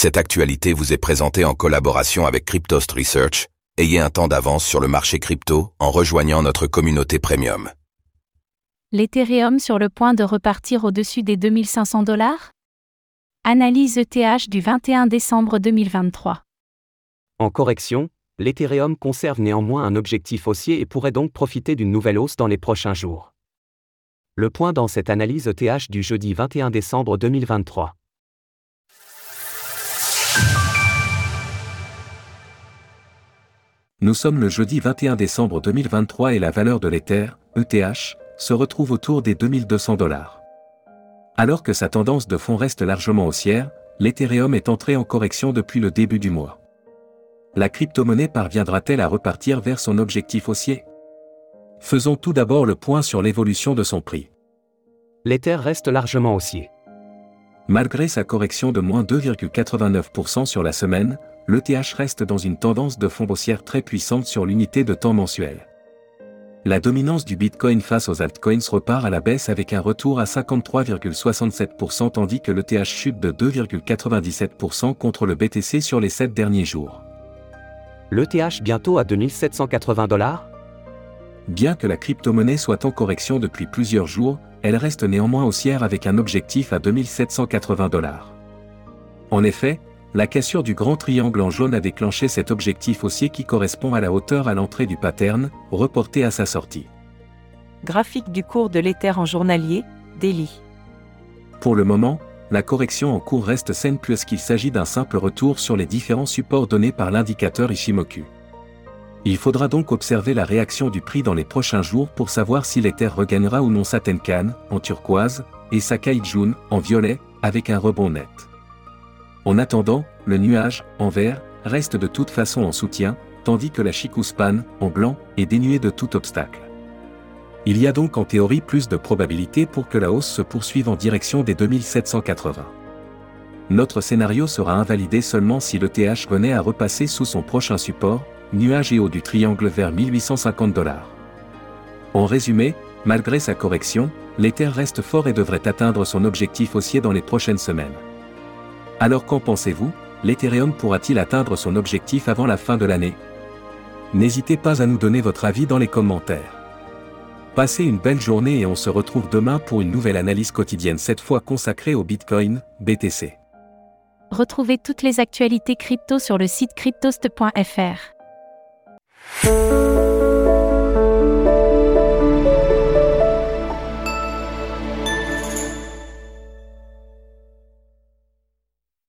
Cette actualité vous est présentée en collaboration avec Cryptost Research. Ayez un temps d'avance sur le marché crypto en rejoignant notre communauté premium. L'Ethereum sur le point de repartir au-dessus des 2500 dollars? Analyse ETH du 21 décembre 2023. En correction, l'Ethereum conserve néanmoins un objectif haussier et pourrait donc profiter d'une nouvelle hausse dans les prochains jours. Le point dans cette analyse ETH du jeudi 21 décembre 2023. Nous sommes le jeudi 21 décembre 2023 et la valeur de l'Ether, ETH, se retrouve autour des 2200 dollars. Alors que sa tendance de fond reste largement haussière, l'Ethereum est entré en correction depuis le début du mois. La crypto-monnaie parviendra-t-elle à repartir vers son objectif haussier? Faisons tout d'abord le point sur l'évolution de son prix. L'Ether reste largement haussier. Malgré sa correction de moins 2,89% sur la semaine, l'ETH reste dans une tendance de fond haussière très puissante sur l'unité de temps mensuel. La dominance du Bitcoin face aux altcoins repart à la baisse avec un retour à 53,67% tandis que l'ETH chute de 2,97% contre le BTC sur les 7 derniers jours. L'ETH bientôt à 2780 dollars Bien que la crypto-monnaie soit en correction depuis plusieurs jours, elle reste néanmoins haussière avec un objectif à 2780 dollars. En effet, la cassure du grand triangle en jaune a déclenché cet objectif haussier qui correspond à la hauteur à l'entrée du pattern, reporté à sa sortie. Graphique du cours de l'Ether en journalier, Daily. Pour le moment, la correction en cours reste saine puisqu'il s'agit d'un simple retour sur les différents supports donnés par l'indicateur Ishimoku. Il faudra donc observer la réaction du prix dans les prochains jours pour savoir si l'Ether regagnera ou non sa Tenkan, en turquoise, et sa Kaijun, en violet, avec un rebond net. En attendant, le nuage, en vert, reste de toute façon en soutien, tandis que la Chikuspan, en blanc, est dénuée de tout obstacle. Il y a donc en théorie plus de probabilités pour que la hausse se poursuive en direction des 2780. Notre scénario sera invalidé seulement si le TH venait à repasser sous son prochain support, nuage et haut du triangle vers 1850 dollars. En résumé, malgré sa correction, l'Ether reste fort et devrait atteindre son objectif haussier dans les prochaines semaines. Alors qu'en pensez-vous L'Ethereum pourra-t-il atteindre son objectif avant la fin de l'année? N'hésitez pas à nous donner votre avis dans les commentaires. Passez une belle journée et on se retrouve demain pour une nouvelle analyse quotidienne cette fois consacrée au Bitcoin, BTC. Retrouvez toutes les actualités crypto sur le site cryptost.fr.